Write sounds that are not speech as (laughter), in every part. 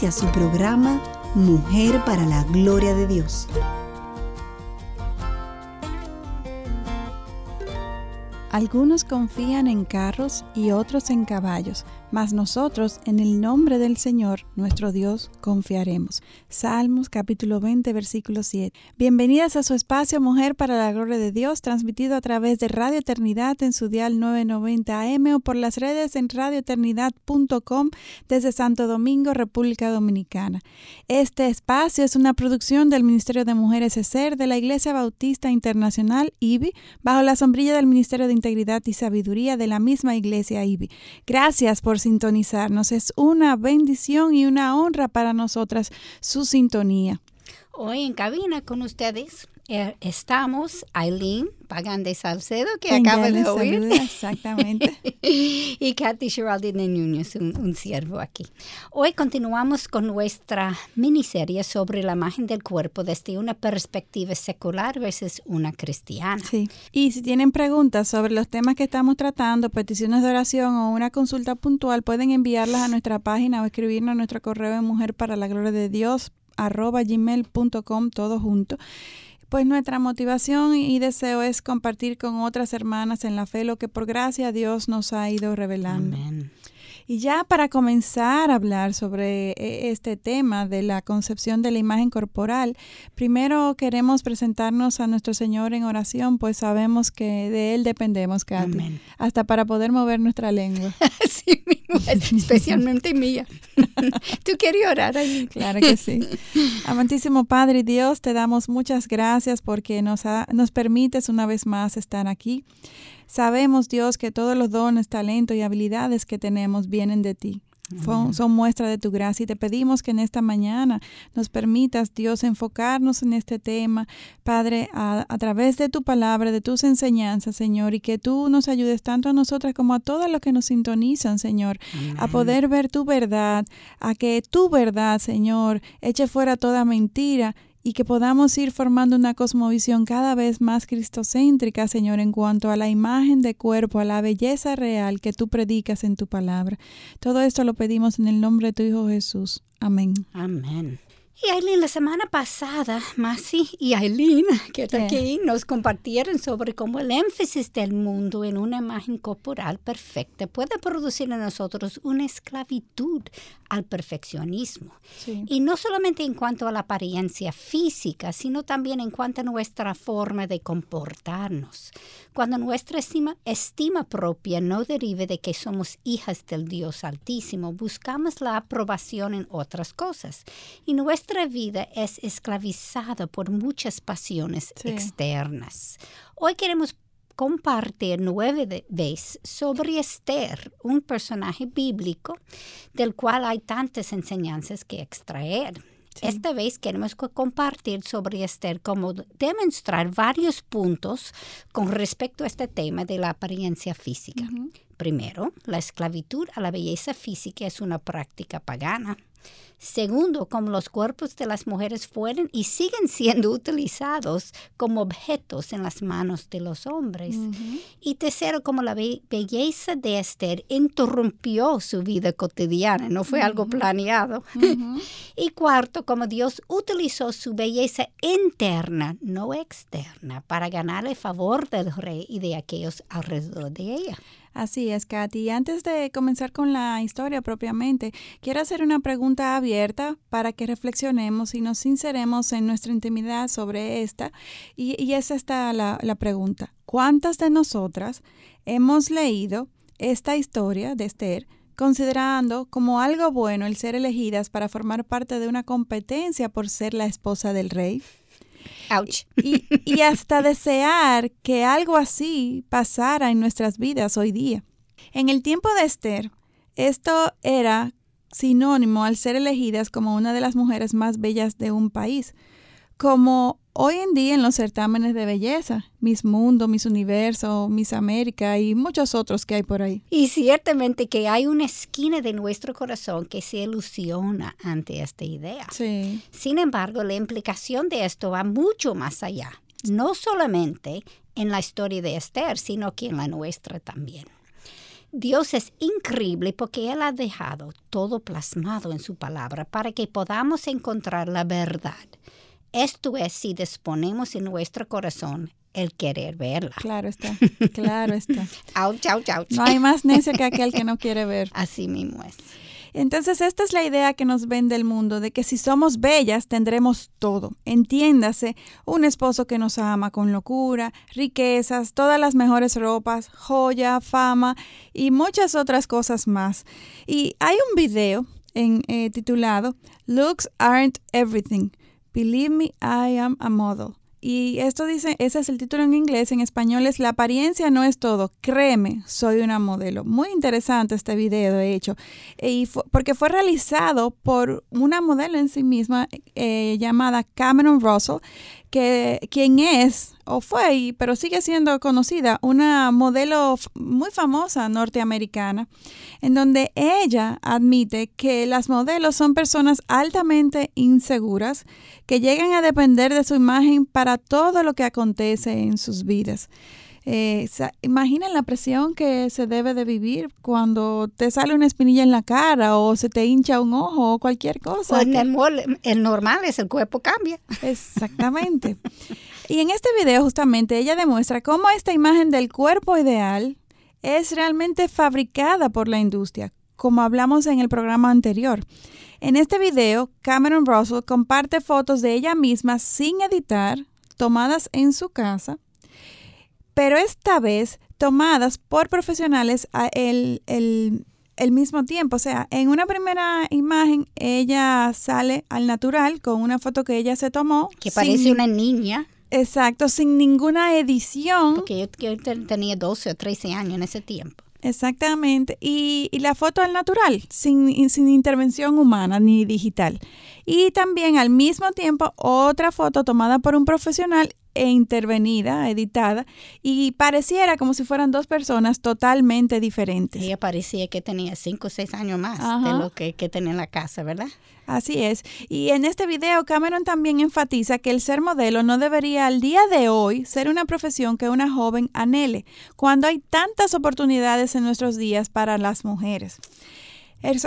Inicia su programa Mujer para la Gloria de Dios. Algunos confían en carros y otros en caballos, mas nosotros en el nombre del Señor, nuestro Dios, confiaremos. Salmos capítulo 20, versículo 7. Bienvenidas a su espacio Mujer para la Gloria de Dios, transmitido a través de Radio Eternidad en su dial 990 AM o por las redes en radioeternidad.com desde Santo Domingo, República Dominicana. Este espacio es una producción del Ministerio de Mujeres ESER de la Iglesia Bautista Internacional IBI, bajo la sombrilla del Ministerio de Integridad y Sabiduría de la misma Iglesia IBI. Gracias por sintonizarnos. Es una bendición y una honra para nosotras su sintonía. Hoy en cabina con ustedes estamos Aileen Pagán Salcedo, que acaba de oír. exactamente. (laughs) y Kathy Geraldine Núñez, un, un siervo aquí. Hoy continuamos con nuestra miniserie sobre la imagen del cuerpo desde una perspectiva secular versus una cristiana. Sí. Y si tienen preguntas sobre los temas que estamos tratando, peticiones de oración o una consulta puntual, pueden enviarlas a nuestra página o escribirnos a nuestro correo de mujer para la gloria de Dios arroba gmail.com todo junto pues nuestra motivación y deseo es compartir con otras hermanas en la fe lo que por gracia Dios nos ha ido revelando. Amén. Y ya para comenzar a hablar sobre eh, este tema de la concepción de la imagen corporal, primero queremos presentarnos a nuestro Señor en oración, pues sabemos que de Él dependemos, Katy, Amén. hasta para poder mover nuestra lengua. (laughs) sí, especialmente (laughs) mía. (laughs) ¿Tú quieres orar ahí? Claro que sí. Amantísimo Padre y Dios, te damos muchas gracias porque nos, ha, nos permites una vez más estar aquí. Sabemos, Dios, que todos los dones, talentos y habilidades que tenemos vienen de ti. Son, son muestra de tu gracia y te pedimos que en esta mañana nos permitas, Dios, enfocarnos en este tema, Padre, a, a, través de tu palabra, de tus enseñanzas, Señor, y que tú nos ayudes tanto a nosotras como a todos los que nos sintonizan, Señor, Amén. a poder ver tu verdad, a que tu verdad, Señor, eche fuera toda mentira y que podamos ir formando una cosmovisión cada vez más cristocéntrica, Señor, en cuanto a la imagen de cuerpo, a la belleza real que tú predicas en tu palabra. Todo esto lo pedimos en el nombre de tu Hijo Jesús. Amén. Amén. Y Aileen, la semana pasada, Masi y Aileen, que está aquí, nos compartieron sobre cómo el énfasis del mundo en una imagen corporal perfecta puede producir en nosotros una esclavitud al perfeccionismo. Sí. Y no solamente en cuanto a la apariencia física, sino también en cuanto a nuestra forma de comportarnos. Cuando nuestra estima, estima propia no derive de que somos hijas del Dios Altísimo, buscamos la aprobación en otras cosas. Y nuestra vida es esclavizada por muchas pasiones Sí. externas. Hoy queremos compartir nueve veces sobre Esther, un personaje bíblico del cual hay tantas enseñanzas que extraer. Sí. Esta vez queremos co- compartir sobre Esther como demostrar varios puntos con respecto a este tema de la apariencia física. Primero, la esclavitud a la belleza física es una práctica pagana. Segundo, como los cuerpos de las mujeres fueron y siguen siendo utilizados como objetos en las manos de los hombres. Y tercero, como la be- belleza de Esther interrumpió su vida cotidiana, no fue algo planeado. (laughs) Y cuarto, como Dios utilizó su belleza interna, no externa, para ganar el favor del rey y de aquellos alrededor de ella. Así es, Katy. Antes de comenzar con la historia propiamente, quiero hacer una pregunta abierta para que reflexionemos y nos sinceremos en nuestra intimidad sobre esta. Y, y es esta la, la pregunta. ¿Cuántas de nosotras hemos leído esta historia de Esther considerando como algo bueno el ser elegidas para formar parte de una competencia por ser la esposa del rey? Ouch. y, y hasta desear que algo así pasara en nuestras vidas hoy día. En el tiempo de Esther, esto era sinónimo al ser elegidas como una de las mujeres más bellas de un país, como hoy en día en los certámenes de belleza, Miss Mundo, Miss Universo, Miss América y muchos otros que hay por ahí. Y ciertamente que hay una esquina de nuestro corazón que se ilusiona ante esta idea. Sí. Sin embargo, la implicación de esto va mucho más allá, no solamente en la historia de Esther, sino que en la nuestra también. Dios es increíble porque Él ha dejado todo plasmado en su palabra para que podamos encontrar la verdad. Esto es si disponemos en nuestro corazón el querer verla. Claro está, (laughs) claro está. Ouch, ouch, ouch. No hay más necio que aquel que no (laughs) quiere ver. Así mismo es. Entonces, esta es la idea que nos vende el mundo, de que si somos bellas tendremos todo. Entiéndase, un esposo que nos ama con locura, riquezas, todas las mejores ropas, joya, fama y muchas otras cosas más. Y hay un video en, eh, titulado Looks Aren't Everything. Believe me, I am a model. Y esto dice, ese es el título en inglés, en español es La apariencia no es todo, créeme, soy una modelo. Muy interesante este video, de hecho, y porque fue realizado por una modelo en sí misma eh, llamada Cameron Russell, que quien es o fue, pero sigue siendo conocida, una modelo muy famosa norteamericana, en donde ella admite que las modelos son personas altamente inseguras que llegan a depender de su imagen para todo lo que acontece en sus vidas. Eh, imaginen la presión que se debe de vivir cuando te sale una espinilla en la cara o se te hincha un ojo o cualquier cosa. el, el, normal es el cuerpo cambia. Exactamente. y en este video justamente ella demuestra cómo esta imagen del cuerpo ideal es realmente fabricada por la industria, como hablamos en el programa anterior. En este video, Cameron Russell comparte fotos de ella misma sin editar, tomadas en su casa, pero esta vez tomadas por profesionales el, el, mismo tiempo. O sea, en una primera imagen ella sale al natural con una foto que ella se tomó. Que parece una niña. Exacto, sin ninguna edición. Porque yo, tenía 12 o 13 años en ese tiempo. Exactamente. Y, y, la foto al natural, sin, sin intervención humana ni digital. Y también al mismo tiempo otra foto tomada por un profesional e intervenida, editada, y pareciera como si fueran dos personas totalmente diferentes. Ella parecía que tenía cinco o seis años más de lo que, que tenía en la casa, ¿verdad? Así es. Y en este video Cameron también enfatiza que el ser modelo no debería al día de hoy ser una profesión que una joven anhele, cuando hay tantas oportunidades en nuestros días para las mujeres.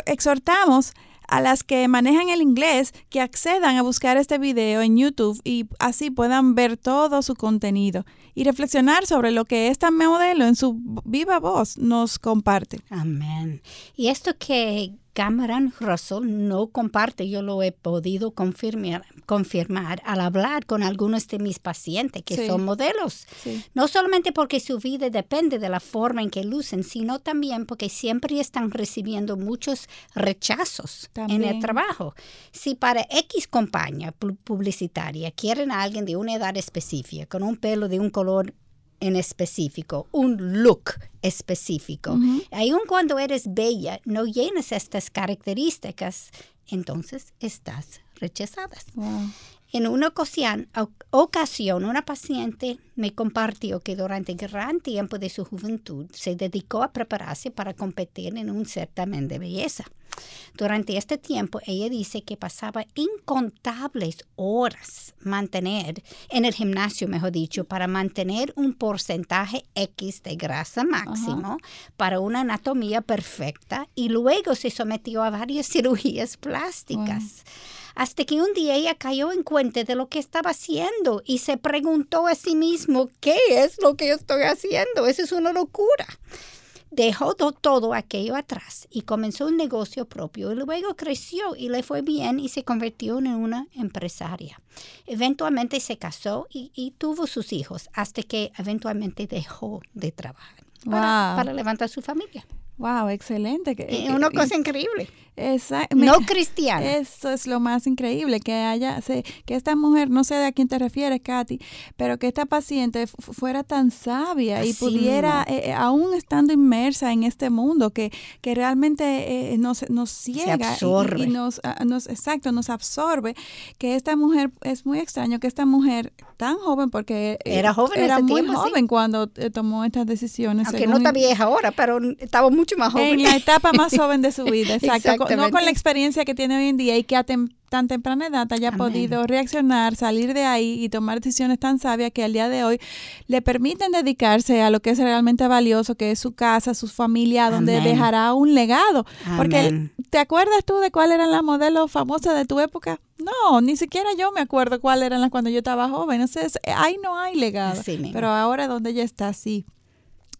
Exhortamos a las que manejan el inglés que accedan a buscar este video en YouTube y así puedan ver todo su contenido y reflexionar sobre lo que esta modelo en su viva voz nos comparte. Amén. Y esto que Cameron Russell no comparte, yo lo he podido confirmar, confirmar al hablar con algunos de mis pacientes que son modelos. No solamente porque su vida depende de la forma en que lucen, sino también porque siempre están recibiendo muchos rechazos en el trabajo. Si para X compañía publicitaria quieren a alguien de una edad específica, con un pelo de un color en específico, un look específico. Aun cuando eres bella, no llenas estas características, entonces estás rechazada. En una ocasión, ocasión, una paciente me compartió que durante gran tiempo de su juventud se dedicó a prepararse para competir en un certamen de belleza. Durante este tiempo, ella dice que pasaba incontables horas mantener en el gimnasio, mejor dicho, para mantener un porcentaje X de grasa máximo para una anatomía perfecta y luego se sometió a varias (laughs) cirugías plásticas hasta que un día ella cayó en cuenta de lo que estaba haciendo y se preguntó a sí mismo, ¿qué es lo que estoy haciendo? Eso es una locura. Dejó todo aquello atrás y comenzó un negocio propio y luego creció y le fue bien y se convirtió en una empresaria. Eventualmente se casó y, tuvo sus hijos hasta que eventualmente dejó de trabajar para, para levantar su familia. Wow, excelente. Es una cosa increíble. Exacto. No cristiana. Eso es lo más increíble, que haya, que esta mujer, no sé de a quién te refieres, Katy, pero que esta paciente fuera tan sabia y pudiera, eh, eh, aún estando inmersa en este mundo, que, que realmente eh, nos, nos ciega absorbe. Y, nos, ah, nos, exacto, nos absorbe, que esta mujer, es muy extraño que esta mujer tan joven, porque era joven era muy tiempo, joven cuando tomó estas decisiones. Aunque no está vieja ahora, pero estaba mucho más joven. En la etapa más (laughs) joven de su vida, exacto no con la experiencia que tiene hoy en día y que a tan temprana edad haya podido reaccionar, salir de ahí y tomar decisiones tan sabias que al día de hoy le permiten dedicarse a lo que es realmente valioso, que es su casa, su familia, donde dejará un legado. Porque, ¿te acuerdas tú de cuál eran las modelos famosas de tu época? No, ni siquiera yo me acuerdo cuáles eran las cuando yo estaba joven. Entonces, ahí no hay legado. Pero ahora donde ella está, sí.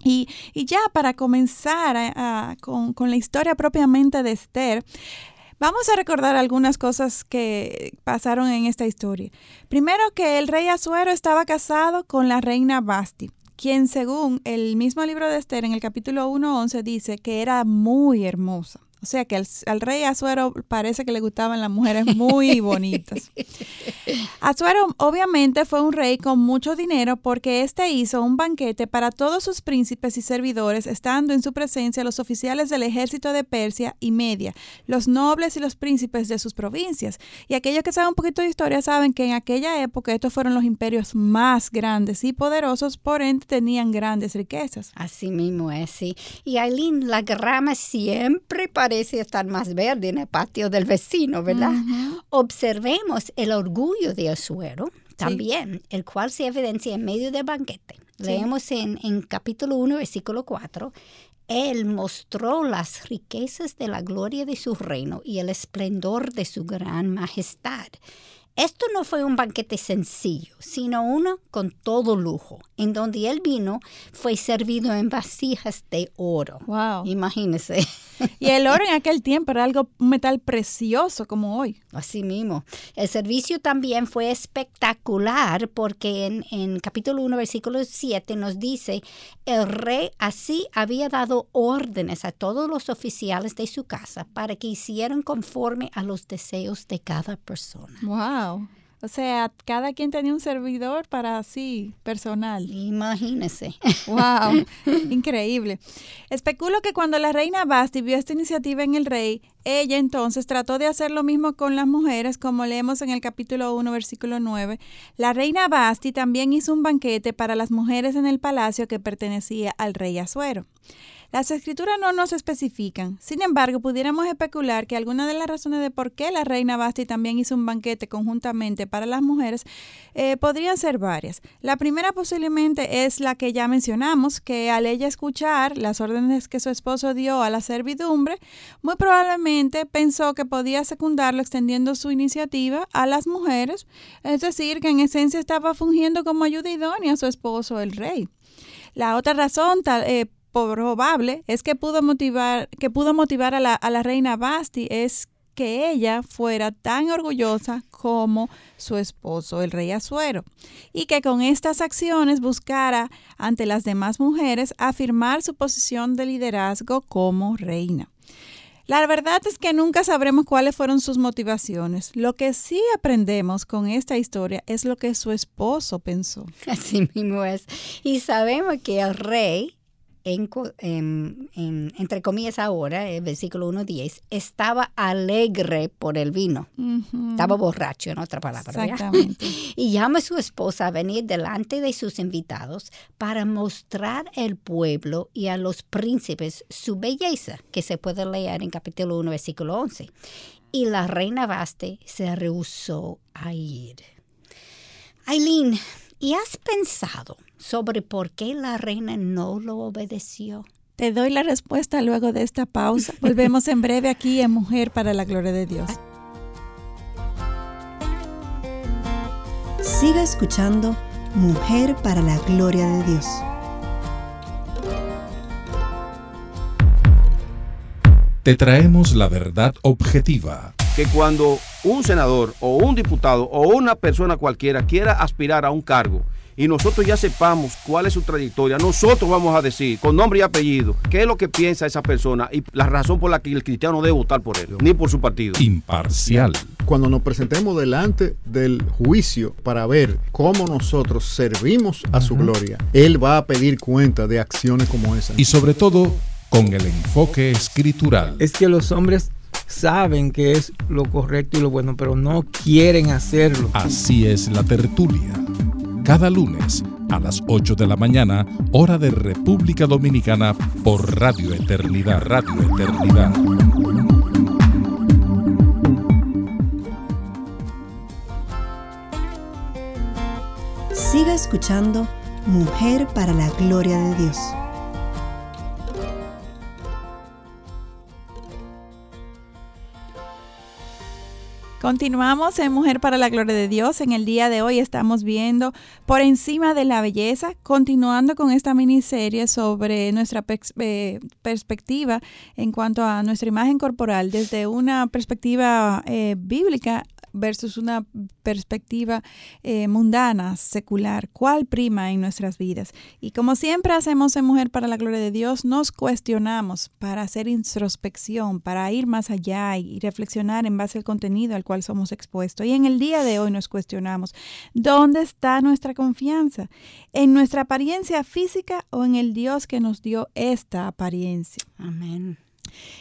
Y, ya para comenzar con, con la historia propiamente de Esther, Vamos a recordar algunas cosas que pasaron en esta historia. Primero que el rey Azuero estaba casado con la reina Basti, quien según el mismo libro de Esther en el capítulo 1.11 dice que era muy hermosa. O sea que al, rey Azuero parece que le gustaban las mujeres muy (laughs) bonitas. Azuero obviamente fue un rey con mucho dinero porque éste hizo un banquete para todos sus príncipes y servidores, estando en su presencia los oficiales del ejército de Persia y Media, los nobles y los príncipes de sus provincias. Y aquellos que saben un poquito de historia saben que en aquella época estos fueron los imperios más grandes y poderosos, por ende tenían grandes riquezas. Así mismo es, sí. Y Aileen, la grama siempre parece parece estar más verde en el patio del vecino, ¿verdad? Observemos el orgullo de Azuero también, el cual se evidencia en medio del banquete. Leemos en, en capítulo 1, versículo 4. Él mostró las riquezas de la gloria de su reino y el esplendor de su gran majestad. Esto no fue un banquete sencillo, sino uno con todo lujo. En donde él vino fue servido en vasijas de oro. Wow. Imagínese. Y el oro en (laughs) aquel tiempo era algo un metal precioso como hoy. Así mismo. El servicio también fue espectacular porque en, en capítulo 1, versículo 7 nos dice, el rey así había dado órdenes a todos los oficiales de su casa para que hicieran conforme a los deseos de cada persona. Wow. O sea, cada quien tenía un servidor para sí, personal. Imagínese. (laughs) ¡Wow! Increíble. Especulo que cuando la reina Basti vio esta iniciativa en el rey, ella entonces trató de hacer lo mismo con las mujeres, como leemos en el capítulo 1, versículo 9. La reina Basti también hizo un banquete para las mujeres en el palacio que pertenecía al rey Azuero. Las escrituras no nos especifican. Sin embargo, pudiéramos especular que alguna de las razones de por qué la reina Basti también hizo un banquete conjuntamente para las mujeres eh, podrían ser varias. La primera posiblemente es la que ya mencionamos, que al ella escuchar las órdenes que su esposo dio a la servidumbre, muy probablemente pensó que podía secundarlo extendiendo su iniciativa a las mujeres, es decir, que en esencia estaba fungiendo como ayuda idónea a su esposo, el rey. La otra razón tal, eh, probable es que pudo motivar, que pudo motivar a la, a la reina Basti es que ella fuera tan orgullosa como su esposo, el rey Azuero, y que con estas acciones buscara ante las demás mujeres afirmar su posición de liderazgo como reina. La verdad es que nunca sabremos cuáles fueron sus motivaciones. Lo que sí aprendemos con esta historia es lo que su esposo pensó. (laughs) Así mismo es. Y sabemos que el rey en, entre comillas ahora, el versículo 1.10, estaba alegre por el vino. Estaba borracho, en otra palabra. Exactamente. (laughs) y llama a su esposa a venir delante de sus invitados para mostrar al pueblo y a los príncipes su belleza, que se puede leer en capítulo 1, versículo 11. Y la reina Baste se rehusó a ir. Aileen, ¿y has pensado sobre por qué la reina no lo obedeció? Te doy la respuesta luego de esta pausa. (laughs) Volvemos en breve aquí en Mujer para la Gloria de Dios. Siga escuchando Mujer para la Gloria de Dios. Te traemos la verdad objetiva. Que cuando un senador o un diputado o una persona cualquiera quiera aspirar a un cargo, y nosotros ya sepamos cuál es su trayectoria, nosotros vamos a decir con nombre y apellido qué es lo que piensa esa persona y la razón por la que el cristiano debe votar por él, ni por su partido. Imparcial. Cuando nos presentemos delante del juicio para ver cómo nosotros servimos a su gloria, Él va a pedir cuenta de acciones como esas. Y sobre todo, con el enfoque escritural. Es que los hombres saben que es lo correcto y lo bueno, pero no quieren hacerlo. Así es la tertulia. Cada lunes a las 8 de la mañana, hora de República Dominicana, por Radio Eternidad, Radio Eternidad. Siga escuchando Mujer para la Gloria de Dios. Continuamos en Mujer para la Gloria de Dios. En el día de hoy estamos viendo por encima de la belleza, continuando con esta miniserie sobre nuestra eh, perspectiva en cuanto a nuestra imagen corporal desde una perspectiva eh, bíblica versus una perspectiva eh, mundana, secular, cuál prima en nuestras vidas. Y como siempre hacemos en Mujer para la Gloria de Dios, nos cuestionamos para hacer introspección, para ir más allá y reflexionar en base al contenido al cual somos expuestos. Y en el día de hoy nos cuestionamos, ¿dónde está nuestra confianza? ¿En nuestra apariencia física o en el Dios que nos dio esta apariencia? Amén.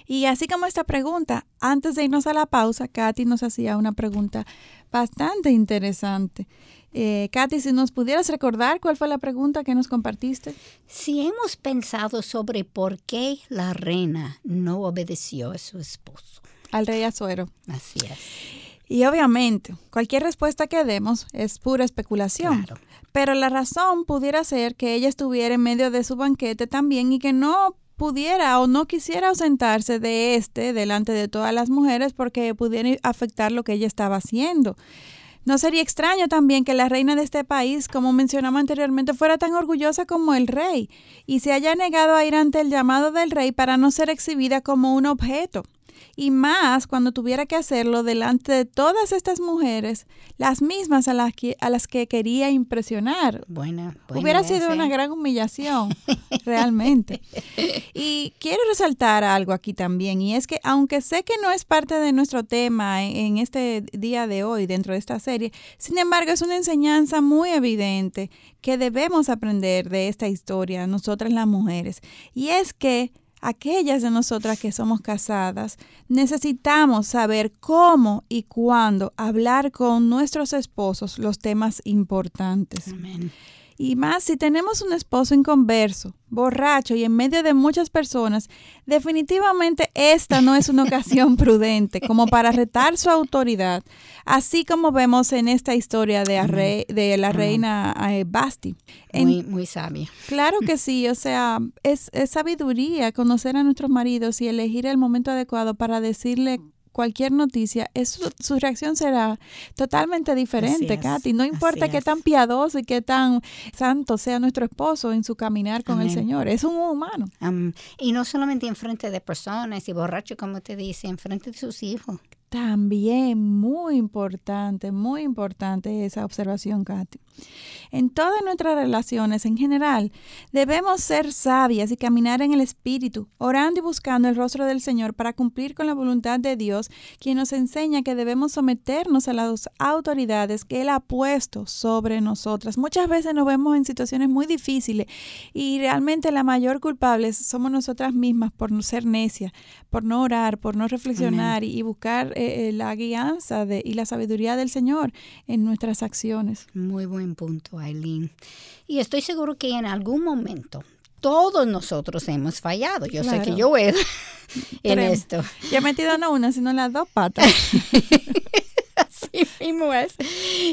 Y así como esta pregunta, antes de irnos a la pausa, Katy nos hacía una pregunta bastante interesante. Eh, Katy, si nos pudieras recordar cuál fue la pregunta que nos compartiste. Si hemos pensado sobre por qué la reina no obedeció a su esposo. Al rey Azuero. Así es. Y obviamente, cualquier respuesta que demos es pura especulación. Claro. Pero la razón pudiera ser que ella estuviera en medio de su banquete también y que no pudiera o no quisiera ausentarse de este delante de todas las mujeres porque pudiera afectar lo que ella estaba haciendo. No sería extraño también que la reina de este país, como mencionamos anteriormente, fuera tan orgullosa como el rey y se haya negado a ir ante el llamado del rey para no ser exhibida como un objeto y más cuando tuviera que hacerlo delante de todas estas mujeres, las mismas a las que, a las que quería impresionar. Buena, Hubiera sido una gran humillación, (laughs) realmente. Y quiero resaltar algo aquí también, y es que aunque sé que no es parte de nuestro tema en, en este día de hoy, dentro de esta serie, sin embargo es una enseñanza muy evidente que debemos aprender de esta historia, nosotras las mujeres, y es que aquellas de nosotras que somos casadas, necesitamos saber cómo y cuándo hablar con nuestros esposos los temas importantes. Amén. Y más, si tenemos un esposo inconverso, borracho y en medio de muchas personas, definitivamente esta no es una ocasión (laughs) prudente como para retar su autoridad, así como vemos en esta historia de, de la reina eh, Basti. En, Muy, muy sabia. Claro que sí, o sea, es, es sabiduría conocer a nuestros maridos y elegir el momento adecuado para decirle cualquier noticia, eso, su reacción será totalmente diferente, es, Katy. No importa qué es. tan piadoso y qué tan santo sea nuestro esposo en su caminar con el. Señor. Es un humano. Y no solamente en frente de personas y borracho, como te dice, en frente de sus hijos. También muy importante, muy importante esa observación, Katy. En todas nuestras relaciones en general, debemos ser sabias y caminar en el Espíritu, orando y buscando el rostro del Señor para cumplir con la voluntad de Dios, quien nos enseña que debemos someternos a las autoridades que Él ha puesto sobre nosotras. Muchas veces nos vemos en situaciones muy difíciles y realmente la mayor culpable somos nosotras mismas por no ser necias, por no orar, por no reflexionar y, y buscar eh, eh, la guianza de, y la sabiduría del Señor en nuestras acciones. Muy buen punto, Aileen. Y estoy seguro que en algún momento todos nosotros hemos fallado. Yo sé que yo he (laughs) en esto. Ya he metido no una, sino las dos patas. (laughs) Así mismo es.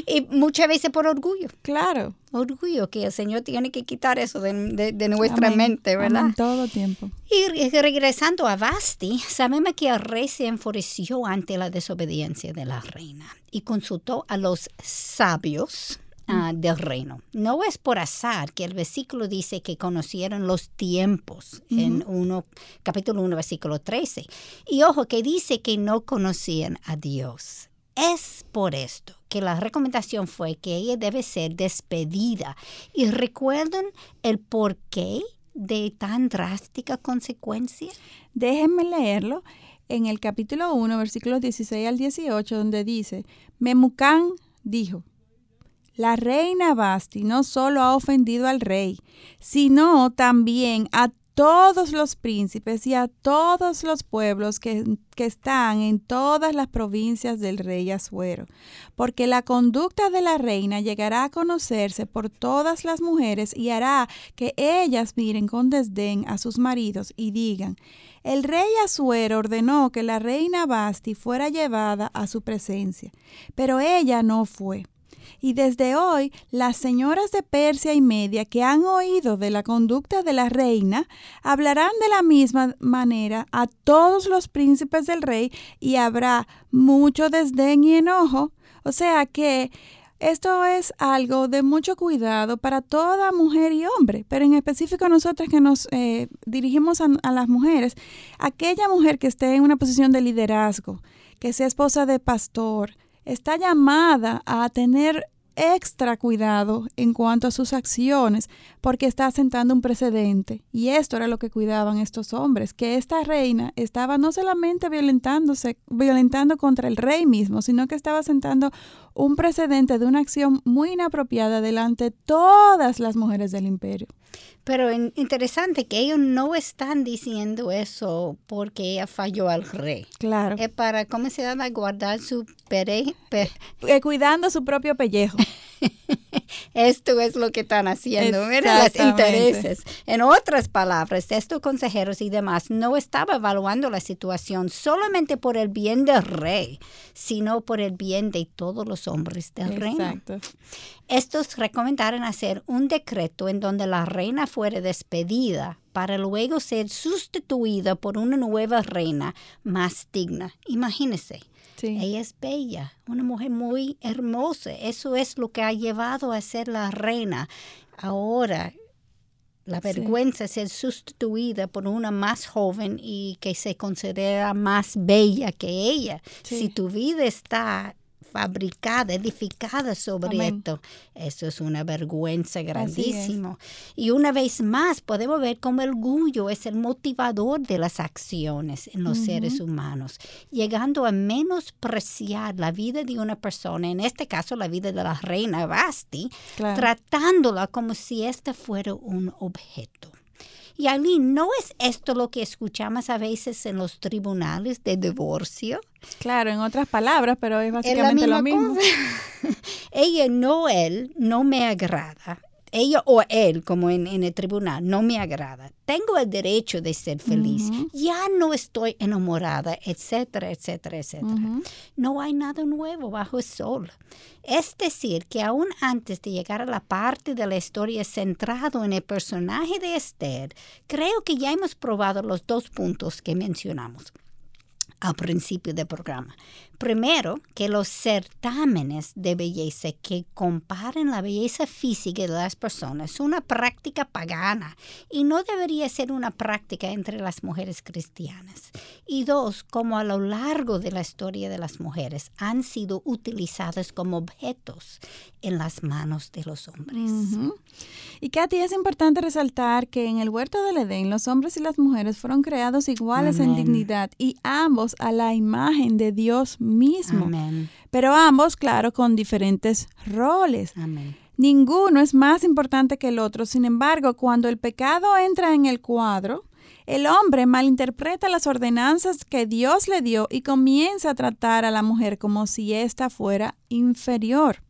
Y muchas veces por orgullo. Claro. Orgullo, que el Señor tiene que quitar eso de, de- de nuestra Amén. mente, ¿verdad? Amén, todo tiempo. Y re- regresando a Basti, sabemos que el rey se enfureció ante la desobediencia de la reina y consultó a los sabios ah, del reino. No es por azar que el versículo dice que conocieron los tiempos en uno, capítulo 1, versículo 13. Y ojo, que dice que no conocían a Dios. Es por esto que la recomendación fue que ella debe ser despedida. ¿Y recuerdan el porqué de tan drástica consecuencia? Déjenme leerlo en el capítulo 1, versículos 16 al 18, donde dice, Memucán dijo, la reina Basti no solo ha ofendido al rey, sino también a todos los príncipes y a todos los pueblos que, que, están en todas las provincias del rey Asuero, porque la conducta de la reina llegará a conocerse por todas las mujeres y hará que ellas miren con desdén a sus maridos y digan, el rey Asuero ordenó que la reina Basti fuera llevada a su presencia, pero ella no fue y desde hoy las señoras de Persia y Media que han oído de la conducta de la reina hablarán de la misma manera a todos los príncipes del rey y habrá mucho desdén y enojo. O sea que esto es algo de mucho cuidado para toda mujer y hombre, pero en específico nosotras que nos eh, dirigimos a, a las mujeres, aquella mujer que esté en una posición de liderazgo, que sea esposa de pastor, está llamada a tener extra cuidado en cuanto a sus acciones porque está sentando un precedente. Y esto era lo que cuidaban estos hombres, que esta reina estaba no solamente violentándose, violentando contra el rey mismo, sino que estaba sentando un precedente de una acción muy inapropiada delante de todas las mujeres del imperio. Pero interesante que ellos no están diciendo eso porque ella falló al rey. Claro. Es para, ¿cómo se llama? Guardar su pere, eh, cuidando su propio pellejo. (laughs) (laughs) Esto es lo que están haciendo, mira los intereses. En otras palabras, estos consejeros y demás no estaban evaluando la situación solamente por el bien del rey, sino por el bien de todos los hombres del reino. Estos recomendaron hacer un decreto en donde la reina fuera despedida para luego ser sustituida por una nueva reina más digna. Imagínense ella es bella, una mujer muy hermosa. Eso es lo que ha llevado a ser la reina. Ahora, la vergüenza es ser sustituida por una más joven y que se considera más bella que ella. Si tu vida está fabricada, edificada sobre esto. Eso es una vergüenza grandísima. Y una vez más podemos ver cómo el orgullo es el motivador de las acciones en los seres humanos, llegando a menospreciar la vida de una persona, en este caso la vida de la reina Basti, tratándola como si ésta fuera un objeto. Y Ali, ¿no es esto lo que escuchamos a veces en los tribunales de divorcio? Claro, en otras palabras, pero es básicamente lo mismo. (laughs) Ella no, él, no me agrada ella o él, como en, el tribunal, no me agrada. Tengo el derecho de ser feliz. Ya no estoy enamorada, etcétera, etcétera, etcétera. No hay nada nuevo bajo el sol. Es decir, que aún antes de llegar a la parte de la historia centrado en el personaje de Esther, creo que ya hemos probado los dos puntos que mencionamos al principio del programa. Primero, que los certámenes de belleza que comparen la belleza física de las personas es una práctica pagana y no debería ser una práctica entre las mujeres cristianas. Y dos, como a lo largo de la historia de las mujeres han sido utilizadas como objetos en las manos de los hombres. Y Katy, es importante resaltar que en el huerto del Edén los hombres y las mujeres fueron creados iguales en dignidad y ambos a la imagen de Dios mismo. Pero ambos, claro, con diferentes roles. Ninguno es más importante que el otro. Sin embargo, cuando el pecado entra en el cuadro, el hombre malinterpreta las ordenanzas que Dios le dio y comienza a tratar a la mujer como si ésta fuera inferior.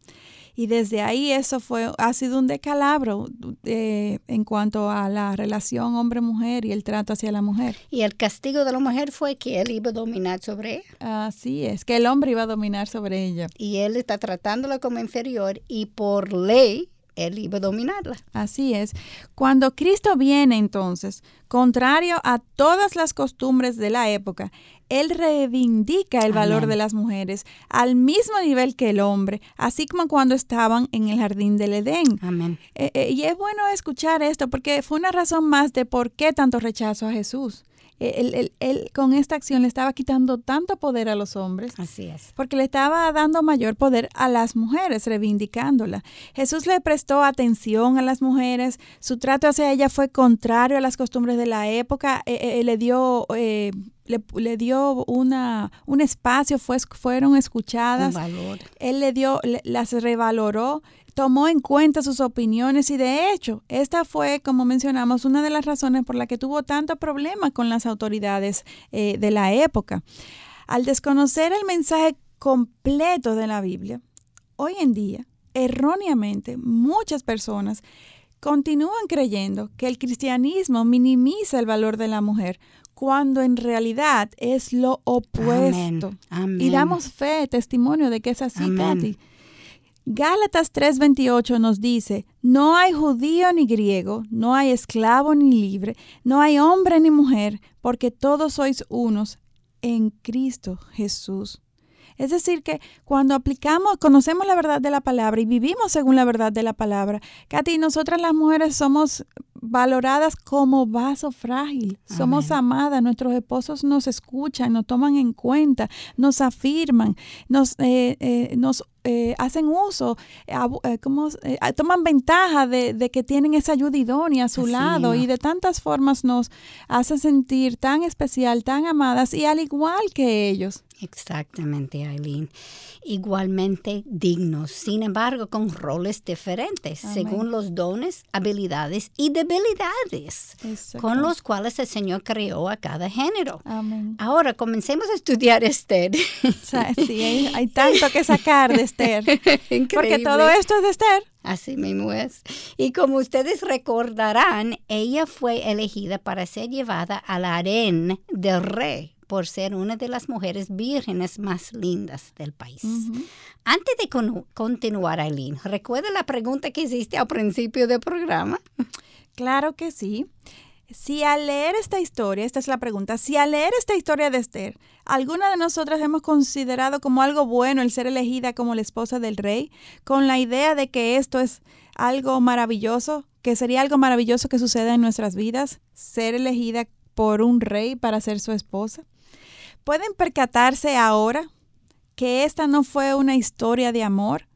Y desde ahí eso fue, ha sido un decalabro eh, en cuanto a la relación hombre-mujer y el trato hacia la mujer. Y el castigo de la mujer fue que él iba a dominar sobre ella. Así es, que el hombre iba a dominar sobre ella. Y él está tratándola como inferior y por ley él iba a dominarla. Así es. Cuando Cristo viene entonces, contrario a todas las costumbres de la época, Él reivindica el valor de las mujeres al mismo nivel que el hombre, así como cuando estaban en el jardín del Edén. Amén. Eh, eh, y es bueno escuchar esto porque fue una razón más de por qué tanto rechazo a Jesús. él, él, con esta acción le estaba quitando tanto poder a los hombres. Así es. Porque le estaba dando mayor poder a las mujeres, reivindicándola. Jesús le prestó atención a las mujeres, su trato hacia ella fue contrario a las costumbres de la época, eh, eh, le dio... Eh, le, dio una, un espacio, fue, fueron escuchadas. valor. Él le dio, las revaloró tomó en cuenta sus opiniones y de hecho, esta fue, como mencionamos, una de las razones por la que tuvo tanto problema con las autoridades eh, de la época. Al desconocer el mensaje completo de la Biblia, hoy en día, erróneamente, muchas personas continúan creyendo que el cristianismo minimiza el valor de la mujer, cuando en realidad es lo opuesto. Y damos fe, testimonio de que es así, Katy. Gálatas 3:28 nos dice, no hay judío ni griego, no hay esclavo ni libre, no hay hombre ni mujer, porque todos sois unos en Cristo Jesús. Es decir, que cuando aplicamos, conocemos la verdad de la palabra y vivimos según la verdad de la palabra, Katy, nosotras las mujeres somos valoradas como vaso frágil. Somos amadas, nuestros esposos nos escuchan, nos toman en cuenta, nos afirman, nos, eh, eh, nos eh, hacen uso, como, toman ventaja de, que tienen esa ayuda idónea a su lado y de tantas formas nos hace sentir tan especial, tan amadas y al igual que ellos. Exactamente, Aileen. Igualmente dignos, sin embargo, con roles diferentes, según los dones, habilidades y debilidades con los cuales el Señor creó a cada género. Ahora, comencemos a estudiar Esther. sí, hay, tanto que sacar de Esther. (laughs) Porque todo esto es de Esther. Así mismo es. Y como ustedes recordarán, ella fue elegida para ser llevada al harén del rey por ser una de las mujeres vírgenes más lindas del país. Antes de continuar, Aileen, ¿recuerda la pregunta que hiciste al principio del programa? Claro que sí. Si al leer esta historia, esta es la pregunta, si al leer esta historia de Esther, alguna de nosotras hemos considerado como algo bueno el ser elegida como la esposa del rey, con la idea de que esto es algo maravilloso, que sería algo maravilloso que suceda en nuestras vidas, ser elegida por un rey para ser su esposa. ¿Pueden percatarse ahora que esta no fue una historia de amor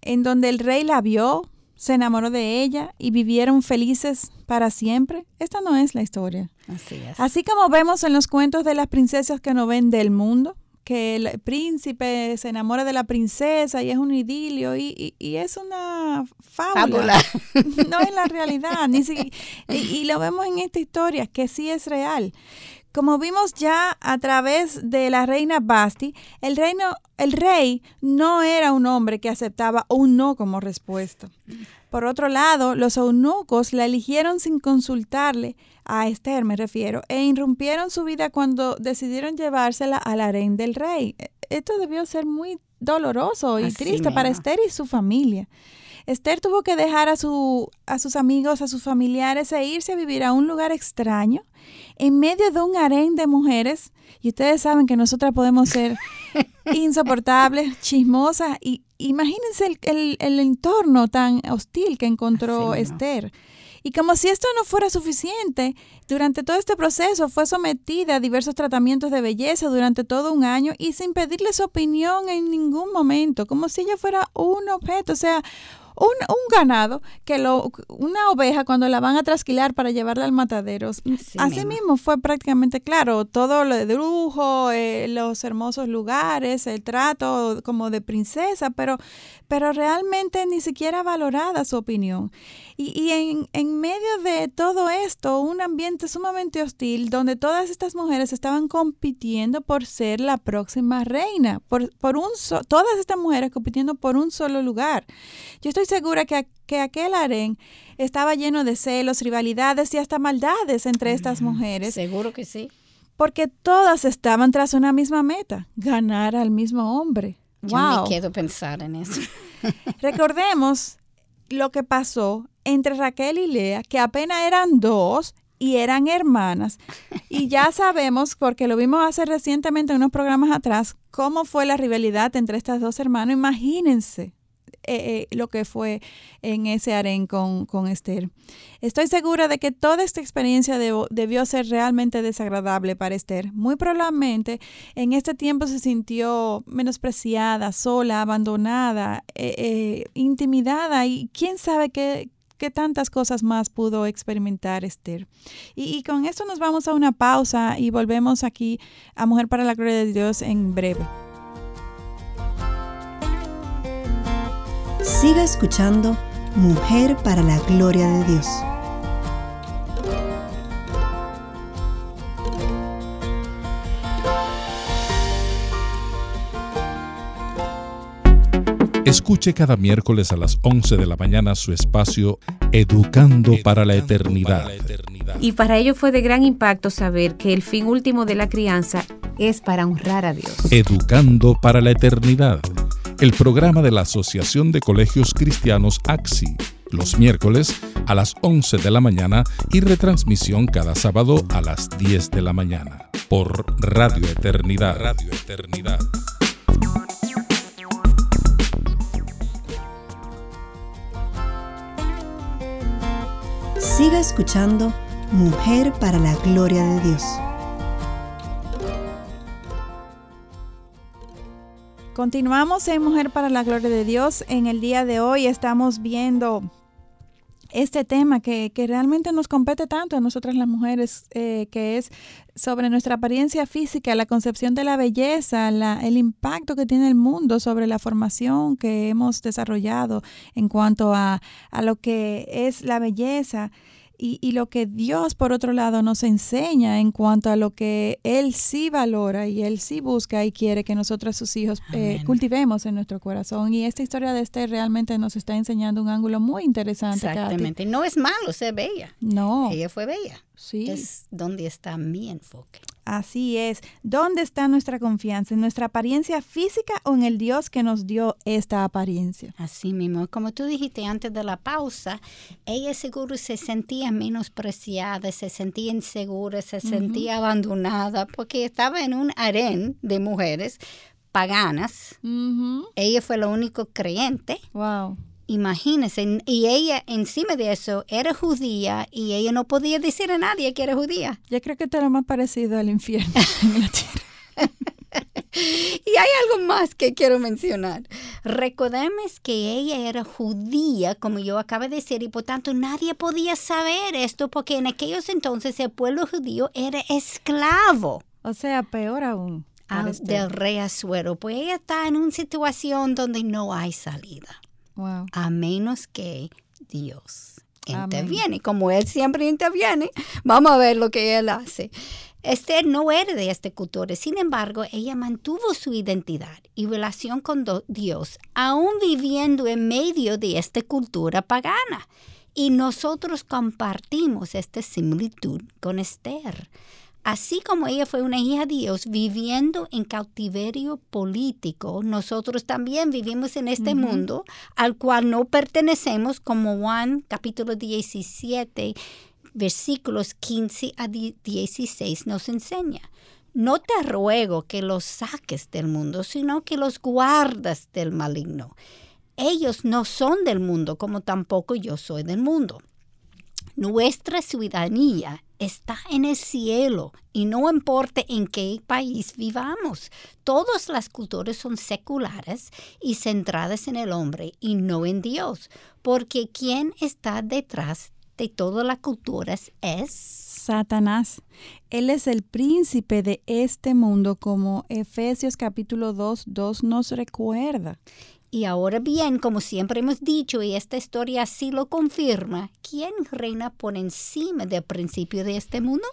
en donde el rey la vio, se enamoró de ella y vivieron felices para siempre? Esta no es la historia. Así es. Así como vemos en los cuentos de las princesas que no ven del mundo, que el príncipe se enamora de la princesa y es un idilio y, es una fábula. (laughs) no es la realidad. Ni y, y, lo vemos en esta historia, que sí es real. Como vimos ya a través de la reina Basti, el, reino, el rey no era un hombre que aceptaba un no como respuesta. Por otro lado, los eunucos la eligieron sin consultarle, a Esther me refiero, e irrumpieron su vida cuando decidieron llevársela al harén del rey. E, esto debió ser muy doloroso y triste para Esther y su familia. Esther tuvo que dejar a, su, a sus amigos, a sus familiares e irse a vivir a un lugar extraño, en medio de un harén de mujeres. Y ustedes saben que nosotras podemos ser (laughs) insoportables, chismosas. Y imagínense el, entorno tan hostil que encontró Esther. Y como si esto no fuera suficiente, durante todo este proceso fue sometida a diversos tratamientos de belleza durante todo un año y sin pedirle su opinión en ningún momento, como si ella fuera un objeto, o sea, un, un, ganado, que lo, una oveja cuando la van a trasquilar para llevarla al matadero. Así, mismo. fue prácticamente claro, todo lo de lujo, eh, los hermosos lugares, el trato como de princesa, pero, pero realmente ni siquiera valorada su opinión. Y, y en, en, medio de todo esto, un ambiente sumamente hostil donde todas estas mujeres estaban compitiendo por ser la próxima reina, por, por un todas estas mujeres compitiendo por un solo lugar. Yo estoy segura que, que aquel harén estaba lleno de celos, rivalidades y hasta maldades entre estas mujeres. Seguro que sí. Porque todas estaban tras una misma meta, ganar al mismo hombre. Yo me quedo pensar en eso. (laughs) Recordemos lo que pasó entre Raquel y Lea, que apenas eran dos y eran hermanas. Y ya (laughs) sabemos, porque lo vimos hace recientemente en unos programas atrás, cómo fue la rivalidad entre estas dos hermanas. Imagínense, eh, lo que fue en ese harén con, con Esther. Estoy segura de que toda esta experiencia debió ser realmente desagradable para Esther. Muy probablemente en este tiempo se sintió menospreciada, sola, abandonada, intimidada y quién sabe qué, qué tantas cosas más pudo experimentar Esther. Y, y, con esto nos vamos a una pausa y volvemos aquí a Mujer para la Gloria de Dios en breve. Siga escuchando Mujer para la Gloria de Dios. Escuche cada miércoles a las 11 de la mañana su espacio Educando para la Eternidad. Y para ello fue de gran impacto saber que el fin último de la crianza es para honrar a Dios. Educando para la Eternidad, el programa de la Asociación de Colegios Cristianos AXI, los miércoles a las 11 de la mañana y retransmisión cada sábado a las 10 de la mañana por Radio Eternidad. Radio Eternidad. Siga escuchando Mujer para la Gloria de Dios. Continuamos en Mujer para la Gloria de Dios. En el día de hoy estamos viendo este tema que, realmente nos compete tanto a nosotras las mujeres, eh, que es sobre nuestra apariencia física, la concepción de la belleza, el impacto que tiene el mundo sobre la formación que hemos desarrollado en cuanto a, a lo que es la belleza y, lo que Dios, por otro lado, nos enseña en cuanto a lo que Él sí valora y Él sí busca y quiere que nosotros, sus hijos, eh, cultivemos en nuestro corazón. Y esta historia de Esther realmente nos está enseñando un ángulo muy interesante. Exactamente. No es malo ser bella. No. Ella fue bella. Sí. Es donde está mi enfoque. Así es. ¿Dónde está nuestra confianza? ¿En nuestra apariencia física o en el Dios que nos dio esta apariencia? Así mismo. Como tú dijiste antes de la pausa, ella seguro se sentía menospreciada, se sentía insegura, se sentía abandonada porque estaba en un harén de mujeres paganas. Ella fue la única creyente. Wow. Imagínense, y ella encima de eso era judía y ella no podía decir a nadie que era judía. Yo creo que esto lo más parecido al infierno en la tierra. (laughs) y hay algo más que quiero mencionar. Recordemos que ella era judía, como yo acabo de decir, y por tanto nadie podía saber esto porque en aquellos entonces el pueblo judío era esclavo. O sea, peor aún. del rey Azuero. Pues ella está en una situación donde no hay salida. A menos que Dios interviene. Como Él siempre interviene, vamos a ver lo que Él hace. Esther no era de esta cultura, sin embargo, ella mantuvo su identidad y relación con Dios, aún viviendo en medio de esta cultura pagana. Y nosotros compartimos esta similitud con Esther. Así como ella fue una hija de Dios viviendo en cautiverio político, nosotros también vivimos en este mundo al cual no pertenecemos, como Juan capítulo 17, versículos 15 a 16 nos enseña. No te ruego que los saques del mundo, sino que los guardas del maligno. Ellos no son del mundo, como tampoco yo soy del mundo. Nuestra ciudadanía está en el cielo y no importa en qué país vivamos. Todas las culturas son seculares y centradas en el hombre y no en Dios, porque quien está detrás de todas las culturas es Satanás. Él es el príncipe de este mundo, como Efesios capítulo 2, 2 nos recuerda. Y ahora bien, como siempre hemos dicho, y esta historia así lo confirma, ¿quién reina por encima del principio de este mundo?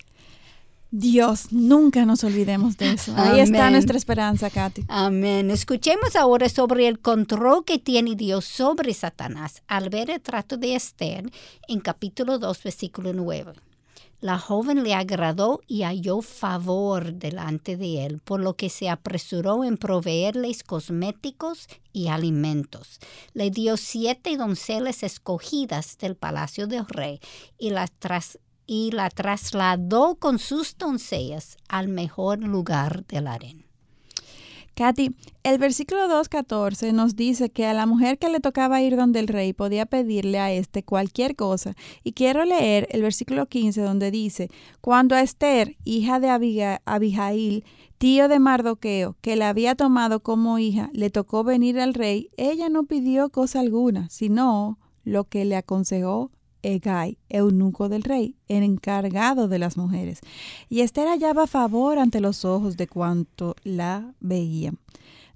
Dios, nunca nos olvidemos de eso. Ahí está nuestra esperanza, Katy. Amén. Escuchemos ahora sobre el control que tiene Dios sobre Satanás al ver el trato de Esther en capítulo 2, versículo 9. La joven le agradó y halló favor delante de él, por lo que se apresuró en proveerles cosméticos y alimentos. Le dio siete donceles escogidas del palacio del rey y la, trasladó con sus doncellas al mejor lugar del harén. Katy, el versículo 2.14 nos dice que a la mujer que le tocaba ir donde el rey podía pedirle a éste cualquier cosa. Y quiero leer el versículo 15 donde dice, cuando a Esther, hija de Abijail, tío de Mardoqueo, que la había tomado como hija, le tocó venir al rey, ella no pidió cosa alguna, sino lo que le aconsejó Egay, eunuco del rey, el encargado de las mujeres. Y Esther hallaba favor ante los ojos de cuanto la veían.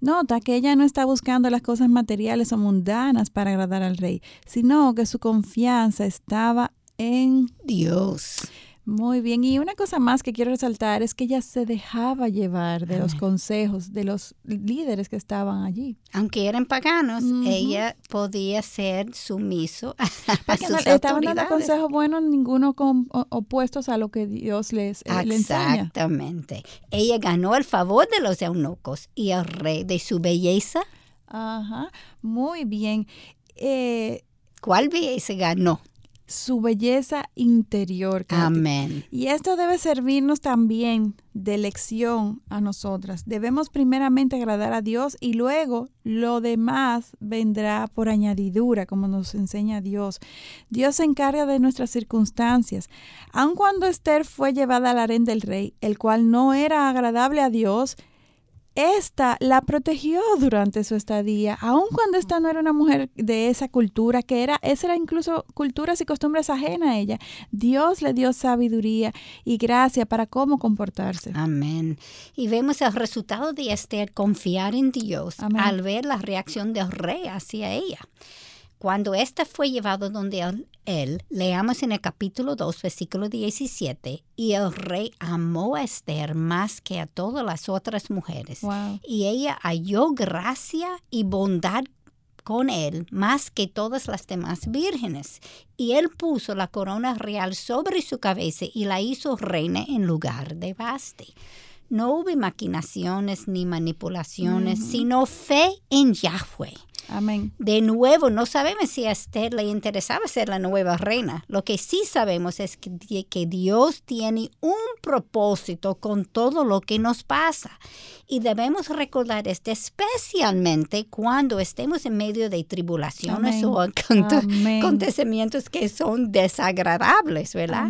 Nota que ella no está buscando las cosas materiales o mundanas para agradar al rey, sino que su confianza estaba en Dios. Muy bien, y una cosa más que quiero resaltar es que ella se dejaba llevar de los consejos de los líderes que estaban allí. Aunque eran paganos, ella podía ser sumiso a Porque sus estaban dando consejos buenos, ninguno con, opuestos a lo que Dios les, eh, le enseña. Exactamente. Ella ganó el favor de los eunucos y el rey de su belleza. Ajá, muy bien. Eh, ¿Cuál belleza ganó? Su belleza interior. Amén. Y esto debe servirnos también de lección a nosotras. Debemos primeramente agradar a Dios y luego lo demás vendrá por añadidura, como nos enseña Dios. Dios se encarga de nuestras circunstancias. Aun cuando Esther fue llevada al harén del rey, el cual no era agradable a Dios, esta la protegió durante su estadía, aun cuando esta no era una mujer de esa cultura, que era, esa era incluso culturas y costumbres ajenas a ella. Dios le dio sabiduría y gracia para cómo comportarse. Amén. Y vemos el resultado de Esther confiar en Dios al ver la reacción del rey hacia ella. Cuando ésta fue llevado donde él, leamos en el capítulo 2, versículo 17, y el rey amó a Esther más que a todas las otras mujeres. Y ella halló gracia y bondad con él más que todas las demás vírgenes. Y él puso la corona real sobre su cabeza y la hizo reina en lugar de Basti. No hubo maquinaciones ni manipulaciones, sino fe en Yahweh. Amén. De nuevo, no sabemos si a Esther le interesaba ser la nueva reina. Lo que sí sabemos es que, que, Dios tiene un propósito con todo lo que nos pasa. Y debemos recordar esto especialmente cuando estemos en medio de tribulaciones o acontecimientos que son desagradables, ¿verdad?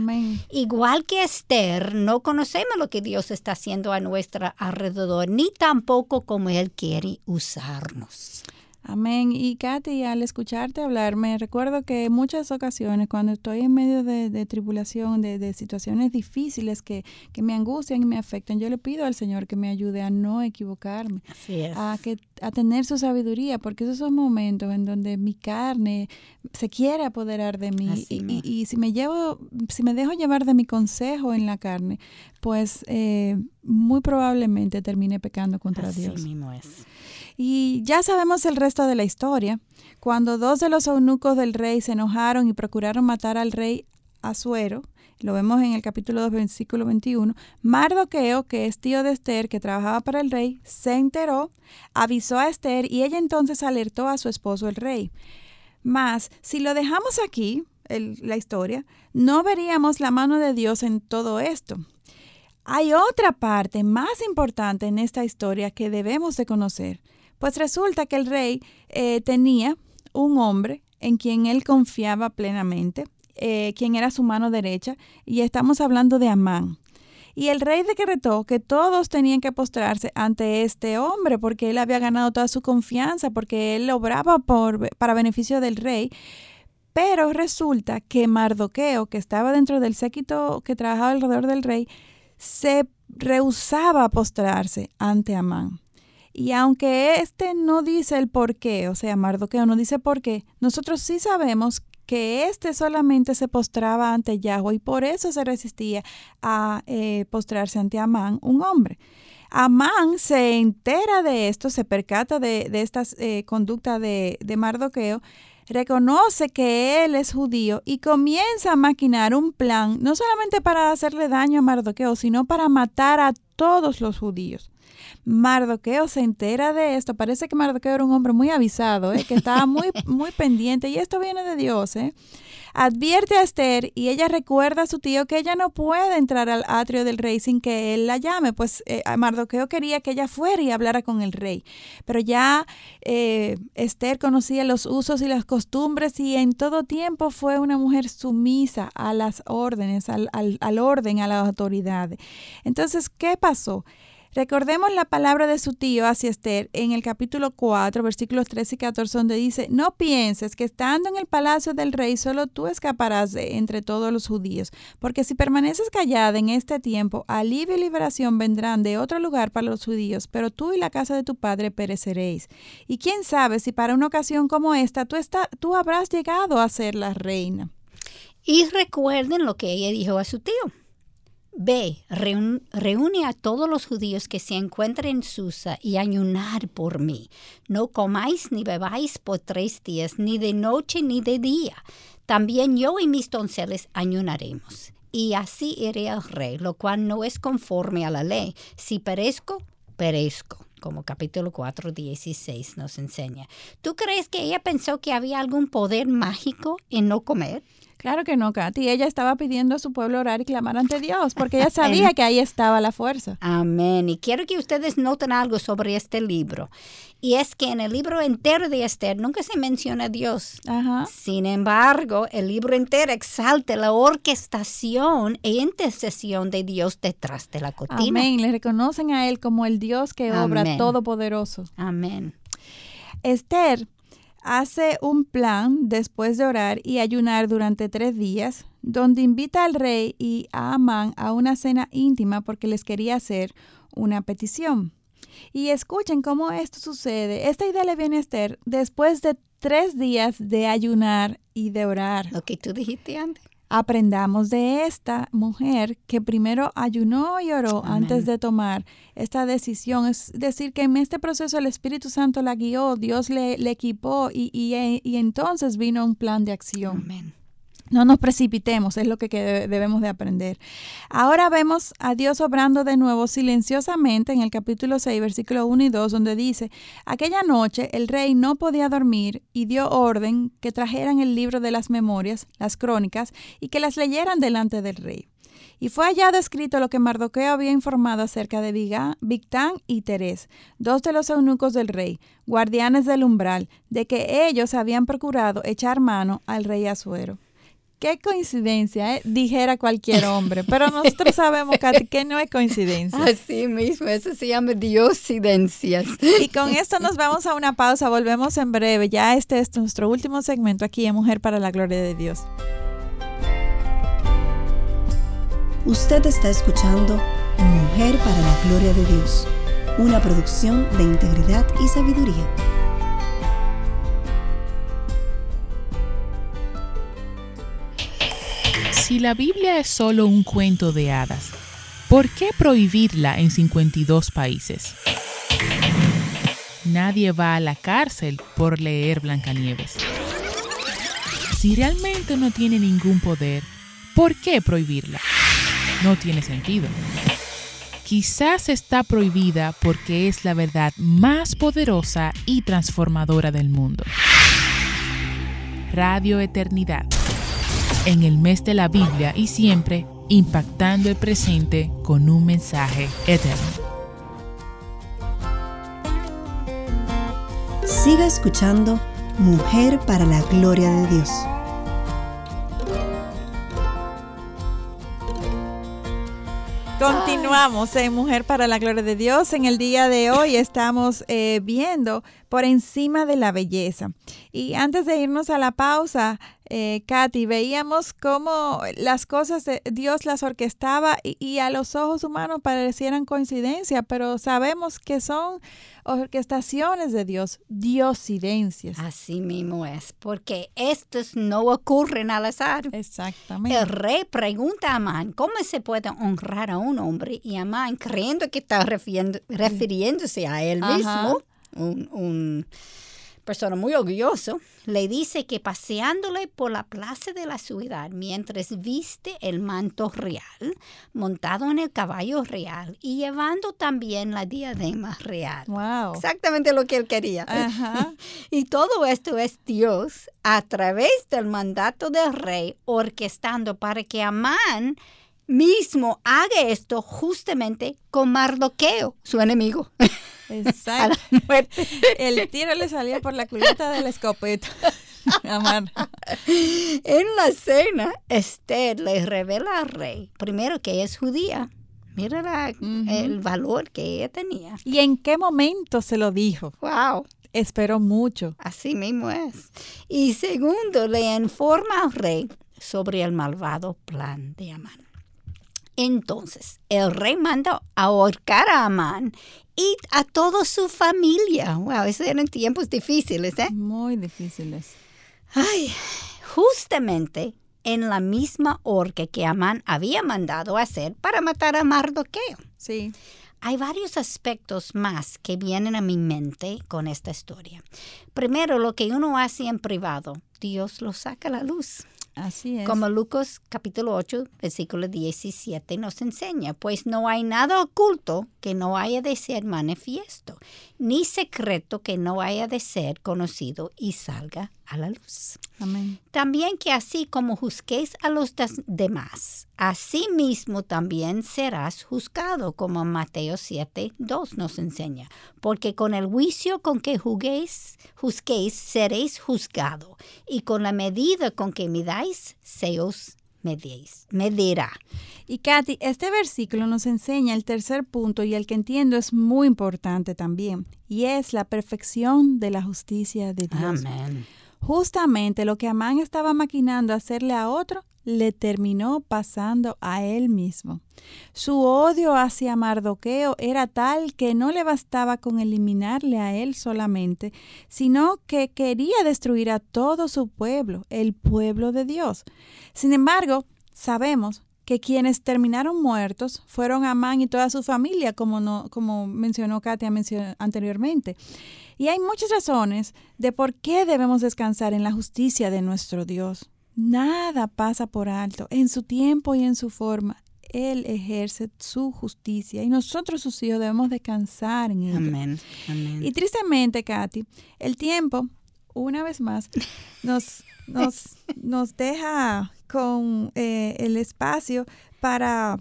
Igual que Esther, no conocemos lo que Dios está haciendo a nuestro alrededor, ni tampoco cómo Él quiere usarnos. Amén. Y Katy, al escucharte hablar, me recuerdo que en muchas ocasiones cuando estoy en medio de, tribulación, de, situaciones difíciles que, me angustian y me afectan, yo le pido al Señor que me ayude a no equivocarme, a, que, a tener su sabiduría, porque esos son momentos en donde mi carne se quiere apoderar de mí y, y, si me llevo, si me dejo llevar de mi consejo en la carne, pues eh, muy probablemente termine pecando contra Así Dios. Mismo es. Y ya sabemos el resto de la historia. Cuando dos de los eunucos del rey se enojaron y procuraron matar al rey Azuero, lo vemos en el capítulo 2, versículo 21, Mardoqueo, que es tío de Esther, que trabajaba para el rey, se enteró, avisó a Esther y ella entonces alertó a su esposo el rey. Mas, si lo dejamos aquí, la historia, no veríamos la mano de Dios en todo esto. Hay otra parte más importante en esta historia que debemos de conocer. Pues resulta que el rey eh, tenía un hombre en quien él confiaba plenamente, eh, quien era su mano derecha, y estamos hablando de Amán. Y el rey decretó que todos tenían que postrarse ante este hombre porque él había ganado toda su confianza, porque él obraba para beneficio del rey. Pero resulta que Mardoqueo, que estaba dentro del séquito que trabajaba alrededor del rey, se rehusaba a postrarse ante Amán. Y aunque este no dice el por qué, o sea, Mardoqueo no dice por qué, nosotros sí sabemos que este solamente se postraba ante Yahweh y por eso se resistía a eh, postrarse ante Amán, un hombre. Amán se entera de esto, se percata de, esta eh, conducta de Mardoqueo, reconoce que él es judío y comienza a maquinar un plan, no solamente para hacerle daño a Mardoqueo, sino para matar a todos los judíos. Mardoqueo se entera de esto. Parece que Mardoqueo era un hombre muy avisado, ¿eh? que estaba muy, (laughs) muy pendiente. Y esto viene de Dios. ¿eh? Advierte a Esther y ella recuerda a su tío que ella no puede entrar al atrio del rey sin que él la llame, pues eh, Mardoqueo quería que ella fuera y hablara con el rey. Pero ya eh, Esther conocía los usos y las costumbres y en todo tiempo fue una mujer sumisa a las órdenes, al, al, al orden, a las autoridades. Entonces, ¿qué pasó? Recordemos la palabra de su tío hacia Esther en el capítulo 4, versículos 13 y 14, donde dice, no pienses que estando en el palacio del rey solo tú escaparás de entre todos los judíos, porque si permaneces callada en este tiempo, alivio y liberación vendrán de otro lugar para los judíos, pero tú y la casa de tu padre pereceréis. Y quién sabe si para una ocasión como esta tú, está, tú habrás llegado a ser la reina. Y recuerden lo que ella dijo a su tío. Ve, reúne a todos los judíos que se encuentren en Susa y ayunar por mí. No comáis ni bebáis por tres días, ni de noche ni de día. También yo y mis donceles ayunaremos. Y así iré al rey, lo cual no es conforme a la ley. Si perezco, perezco como capítulo 4, 16 nos enseña. ¿Tú crees que ella pensó que había algún poder mágico en no comer? Claro que no, Katy. Ella estaba pidiendo a su pueblo orar y clamar ante Dios, porque ella (laughs) sabía que ahí estaba la fuerza. Amén. Y quiero que ustedes noten algo sobre este libro. Y es que en el libro entero de Esther nunca se menciona a Dios. Ajá. Sin embargo, el libro entero exalta la orquestación e intercesión de Dios detrás de la cortina. Amén. Le reconocen a Él como el Dios que obra Amén. todopoderoso. Amén. Esther hace un plan después de orar y ayunar durante tres días, donde invita al rey y a Amán a una cena íntima porque les quería hacer una petición. Y escuchen cómo esto sucede. Esta idea le viene a Esther después de tres días de ayunar y de orar. Lo que tú dijiste antes. Aprendamos de esta mujer que primero ayunó y oró Amén. antes de tomar esta decisión. Es decir, que en este proceso el Espíritu Santo la guió, Dios le, le equipó y, y, y entonces vino un plan de acción. Amén. No nos precipitemos, es lo que, debemos de aprender. Ahora vemos a Dios obrando de nuevo silenciosamente en el capítulo 6, versículo 1 y 2, donde dice, aquella noche el rey no podía dormir y dio orden que trajeran el libro de las memorias, las crónicas, y que las leyeran delante del rey. Y fue hallado escrito lo que Mardoqueo había informado acerca de Victán y Terés, dos de los eunucos del rey, guardianes del umbral, de que ellos habían procurado echar mano al rey Asuero. Qué coincidencia, ¿eh? dijera cualquier hombre, pero nosotros (laughs) sabemos Katy, que no es coincidencia. Así mismo, eso se llama diosidencias. Y con esto nos vamos a una pausa, volvemos en breve. Ya este es nuestro último segmento aquí en Mujer para la Gloria de Dios. Usted está escuchando Mujer para la Gloria de Dios, una producción de integridad y sabiduría. Si la Biblia es solo un cuento de hadas, ¿por qué prohibirla en 52 países? Nadie va a la cárcel por leer Blancanieves. Si realmente no tiene ningún poder, ¿por qué prohibirla? No tiene sentido. Quizás está prohibida porque es la verdad más poderosa y transformadora del mundo. Radio Eternidad en el mes de la Biblia y siempre impactando el presente con un mensaje eterno. Siga escuchando Mujer para la Gloria de Dios. Continuamos en Mujer para la Gloria de Dios. En el día de hoy estamos eh, viendo por encima de la belleza. Y antes de irnos a la pausa, eh, Katy, veíamos cómo las cosas de Dios las orquestaba y, y, a los ojos humanos parecieran coincidencia, pero sabemos que son orquestaciones de Dios, diosidencias. Así mismo es, porque estos no ocurren al azar. Exactamente. El rey pregunta a Amán cómo se puede honrar a un hombre y Amán, creyendo que está refiriendo, refiriéndose a él Ajá. mismo, un, un persona muy orgulloso, le dice que paseándole por la plaza de la ciudad mientras viste el manto real, montado en el caballo real y llevando también la diadema real. Wow. Exactamente lo que él quería. Ajá. (laughs) Y todo esto es Dios a través del mandato del rey orquestando para que Amán mismo haga esto justamente con Mardoqueo, su enemigo. (laughs) a Exacto. la muerte. (laughs) El tiro le salía por la culata de la escopeta. (laughs) Amar. En la cena, Esther le revela al rey, primero que ella es judía. Mira la- el valor que ella tenía. ¿Y en qué momento se lo dijo? Wow, Esperó mucho. así mismo es. Y segundo, le informa al rey sobre el malvado plan de Amán. Entonces, el rey manda a ahorcar a Amán y a toda su familia. Wow, esos eran tiempos difíciles, ¿eh? Muy difíciles. Ay, justamente en la misma horca que Amán había mandado hacer para matar a Mardoqueo. Sí. Hay varios aspectos más que vienen a mi mente con esta historia. Primero, lo que uno hace en privado, Dios lo saca a la luz. Como Lucas capítulo 8, versículo 17 nos enseña, pues no hay nada oculto que no haya de ser manifiesto, ni secreto que no haya de ser conocido y salga a la luz. Amén. También que así como juzguéis a los demás, así mismo también serás juzgado, como Mateo 7, 2 nos enseña. Porque con el juicio con que juzguéis, juzguéis seréis juzgado, y con la medida con que midáis, se os medéis, medirá. Y Katy, este versículo nos enseña el tercer punto y el que entiendo es muy importante también, y es la perfección de la justicia de Dios. Amén. Justamente lo que Amán estaba maquinando hacerle a otro, le terminó pasando a él mismo. Su odio hacia Mardoqueo era tal que no le bastaba con eliminarle a él solamente, sino que quería destruir a todo su pueblo, el pueblo de Dios. Sin embargo, sabemos que quienes terminaron muertos fueron Amán y toda su familia, como, no, como mencionó Katia anteriormente. Y hay muchas razones de por qué debemos descansar en la justicia de nuestro Dios. Nada pasa por alto. En su tiempo y en su forma, Él ejerce su justicia y nosotros, sus hijos, debemos descansar en ella. Amén. Amén. Y tristemente, Katy, el tiempo, una vez más, nos, (laughs) nos, nos deja con eh, el espacio para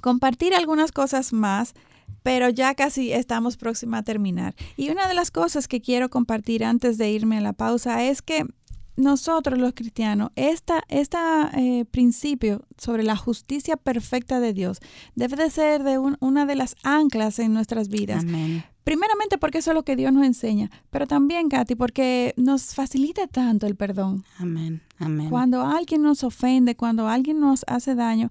compartir algunas cosas más, pero ya casi estamos próxima a terminar. Y una de las cosas que quiero compartir antes de irme a la pausa es que nosotros los cristianos, este esta, eh, principio sobre la justicia perfecta de Dios debe de ser de un- una de las anclas en nuestras vidas. Amén. Primeramente porque eso es lo que Dios nos enseña, pero también, Katy, porque nos facilita tanto el perdón. Amén. Amén. Cuando alguien nos ofende, cuando alguien nos hace daño,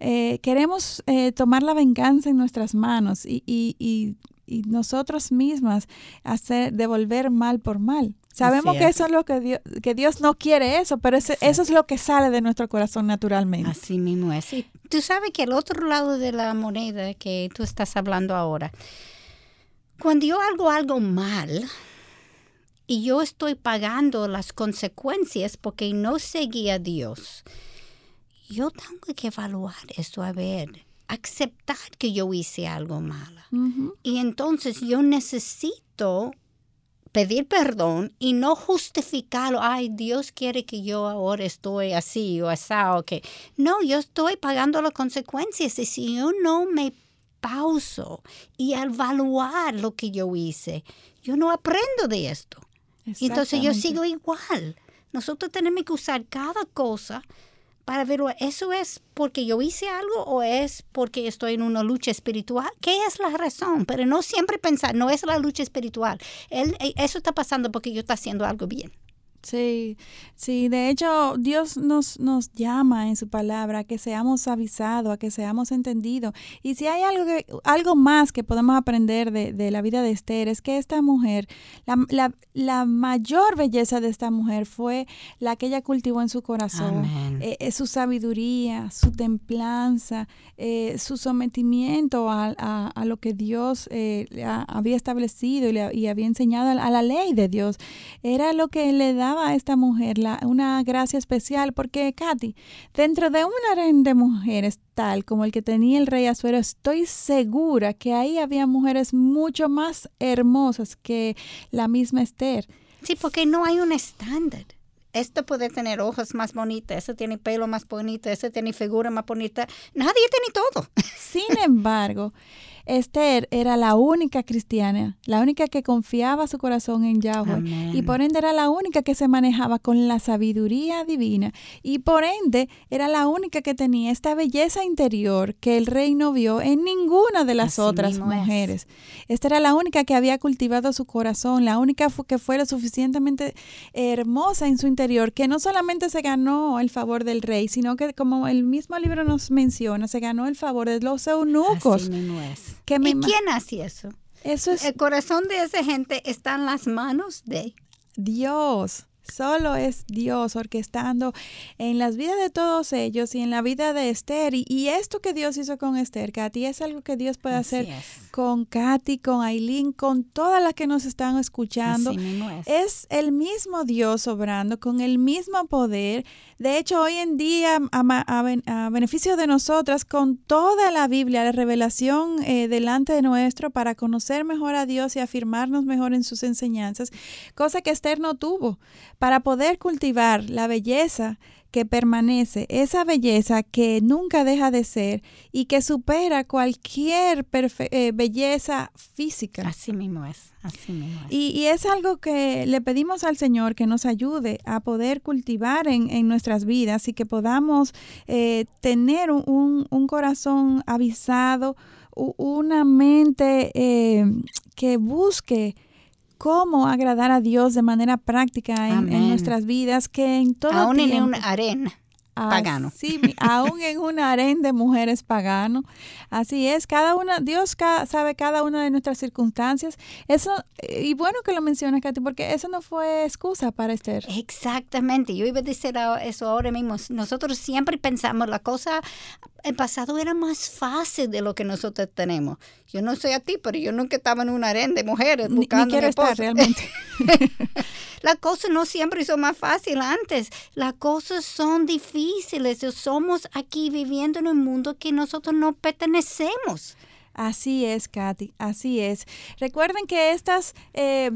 eh, queremos eh, tomar la venganza en nuestras manos y, y, y, y nosotros mismas hacer devolver mal por mal. Sabemos que es. eso es lo que Dios, que Dios no quiere eso, pero ese- eso es lo que sale de nuestro corazón naturalmente. Así mismo es. Y tú sabes que el otro lado de la moneda que tú estás hablando ahora, cuando yo hago algo mal y yo estoy pagando las consecuencias porque no seguí a Dios, yo tengo que evaluar eso, a ver, aceptar que yo hice algo malo. Y entonces yo necesito pedir perdón y no justificarlo. Ay, Dios quiere que yo ahora estoy así o así o que. No, yo estoy pagando las consecuencias y si yo no me pauso y al evaluar lo que yo hice, yo no aprendo de esto. Y entonces yo sigo igual. Nosotros tenemos que usar cada cosa para ver, ¿eso es porque yo hice algo o es porque estoy en una lucha espiritual? ¿Qué es la razón? Pero no siempre pensar, no es la lucha espiritual. Eh, eso está pasando porque yo estoy haciendo algo bien. Sí, sí, de hecho Dios nos, nos llama en su palabra a que seamos avisados, a que seamos entendidos. Y si hay algo, que, algo más que podemos aprender de, de la vida de Esther, es que esta mujer, la, la, la, mayor belleza de esta mujer fue la que ella cultivó en su corazón. Eh, eh, su sabiduría, su templanza, eh, su sometimiento a, a, a, lo que Dios eh, había establecido y, le, y había enseñado a, a la ley de Dios. Era lo que le daba a esta mujer la, una gracia especial, porque Katy, dentro de un harén de mujeres tal como el que tenía el rey Azuero, estoy segura que ahí había mujeres mucho más hermosas que la misma Esther. Sí, porque no hay un estándar. Esto puede tener ojos más bonitas, ese tiene pelo más bonito, ese tiene figura más bonita. Nadie tiene todo. Sin embargo, Esther era la única cristiana, la única que confiaba su corazón en Yahweh Amén. y por ende era la única que se manejaba con la sabiduría divina y por ende era la única que tenía esta belleza interior que el rey no vio en ninguna de las Así otras mujeres. Es. Esta era la única que había cultivado su corazón, la única que fue lo suficientemente hermosa en su interior, que no solamente se ganó el favor del rey, sino que como el mismo libro nos menciona, se ganó el favor de los eunucos. Así mismo es. ¿Y quién hace eso? Eso es. El corazón de esa gente está en las manos de Dios. Solo es Dios orquestando en las vidas de todos ellos y en la vida de Esther. Y, y esto que Dios hizo con Esther, Katy, es algo que Dios puede Así hacer es. con Katy, con Aileen, con todas las que nos están escuchando. Es. es el mismo Dios obrando con el mismo poder. De hecho, hoy en día, a, a, a beneficio de nosotras, con toda la Biblia, la revelación eh, delante de nuestro para conocer mejor a Dios y afirmarnos mejor en sus enseñanzas, cosa que Esther no tuvo para poder cultivar la belleza que permanece, esa belleza que nunca deja de ser y que supera cualquier eh, belleza física. Así mismo es, así mismo es. Y, y, es algo que le pedimos al Señor que nos ayude a poder cultivar en, en nuestras vidas y que podamos eh, tener un, un, corazón avisado, una mente eh, que busque cómo agradar a Dios de manera práctica en, en nuestras vidas, que en todo Aún tiempo, en un arena pagano. Sí, aún en un harén de mujeres pagano. Así es, cada una, Dios ca, sabe cada una de nuestras circunstancias. Eso, y bueno que lo mencionas, Katy, porque eso no fue excusa para Esther. Exactamente, yo iba a decir eso ahora mismo. Nosotros siempre pensamos la cosa, el pasado era más fácil de lo que nosotros tenemos. Yo no soy a ti, pero yo nunca estaba en un harén de mujeres buscando ni, ni quiero estar realmente. (laughs) Las cosas no siempre son más fáciles antes. Las cosas son difíciles. Somos aquí viviendo en un mundo que nosotros no pertenecemos. Así es, Katy, así es. Recuerden que estas, eh,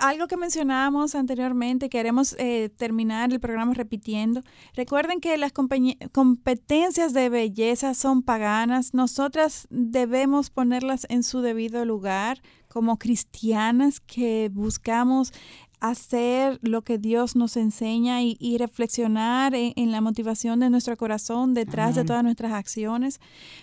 algo que mencionábamos anteriormente, queremos eh, terminar el programa repitiendo. Recuerden que las competencias de belleza son paganas. Nosotras debemos ponerlas en su debido lugar como cristianas que buscamos hacer lo que Dios nos enseña y, y reflexionar en, en, la motivación de nuestro corazón detrás Amén. de todas nuestras acciones.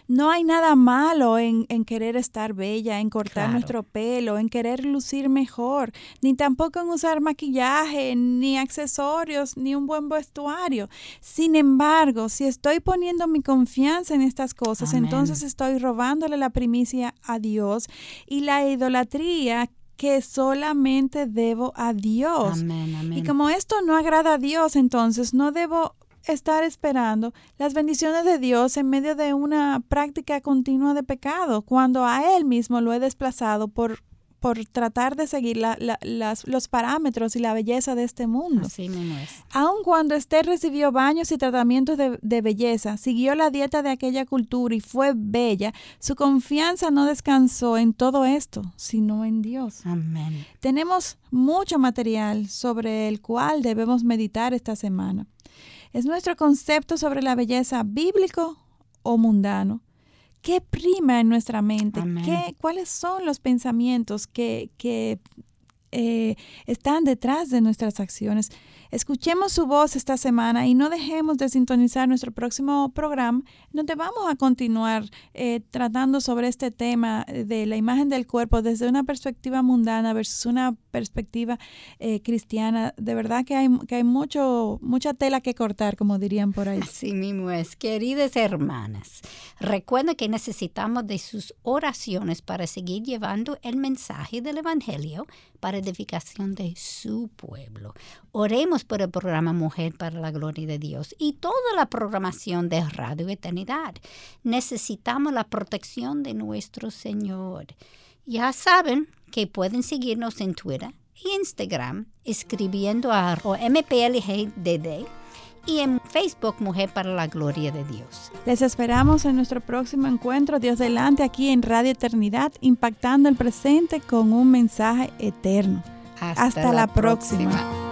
No hay nada malo en, en querer estar bella, en cortar claro. nuestro pelo, en querer lucir mejor, ni tampoco en usar maquillaje, ni accesorios, ni un buen vestuario. Sin embargo, si estoy poniendo mi confianza en estas cosas, Amén. entonces estoy robándole la primicia a Dios y la idolatría que solamente debo a Dios. Amén, amén. Y como esto no agrada a Dios, entonces no debo estar esperando las bendiciones de Dios en medio de una práctica continua de pecado, cuando a Él mismo lo he desplazado por por tratar de seguir la, la, las, los parámetros y la belleza de este mundo. Así mismo es. Aun cuando Esther recibió baños y tratamientos de, de, belleza, siguió la dieta de aquella cultura y fue bella, su confianza no descansó en todo esto, sino en Dios. Amén. Tenemos mucho material sobre el cual debemos meditar esta semana. ¿Es nuestro concepto sobre la belleza bíblico o mundano? ¿Qué prima en nuestra mente? ¿Qué, ¿Cuáles son los pensamientos que, que eh, están detrás de nuestras acciones. Escuchemos su voz esta semana y no dejemos de sintonizar nuestro próximo programa, donde vamos a continuar eh, tratando sobre este tema de la imagen del cuerpo desde una perspectiva mundana versus una perspectiva eh, cristiana. De verdad que hay, que hay mucho, mucha tela que cortar, como dirían por ahí. Así mismo es, queridas hermanas. Recuerden que necesitamos de sus oraciones para seguir llevando el mensaje del Evangelio para edificación de su pueblo. Oremos por el programa Mujer para la Gloria de Dios y toda la programación de Radio Eternidad. Necesitamos la protección de nuestro Señor. Ya saben que pueden seguirnos en Twitter y Instagram escribiendo a MPLGDD y en Facebook Mujer para la Gloria de Dios. Les esperamos en nuestro próximo encuentro, Dios delante, aquí en Radio Eternidad, impactando el presente con un mensaje eterno. Hasta, la, próxima.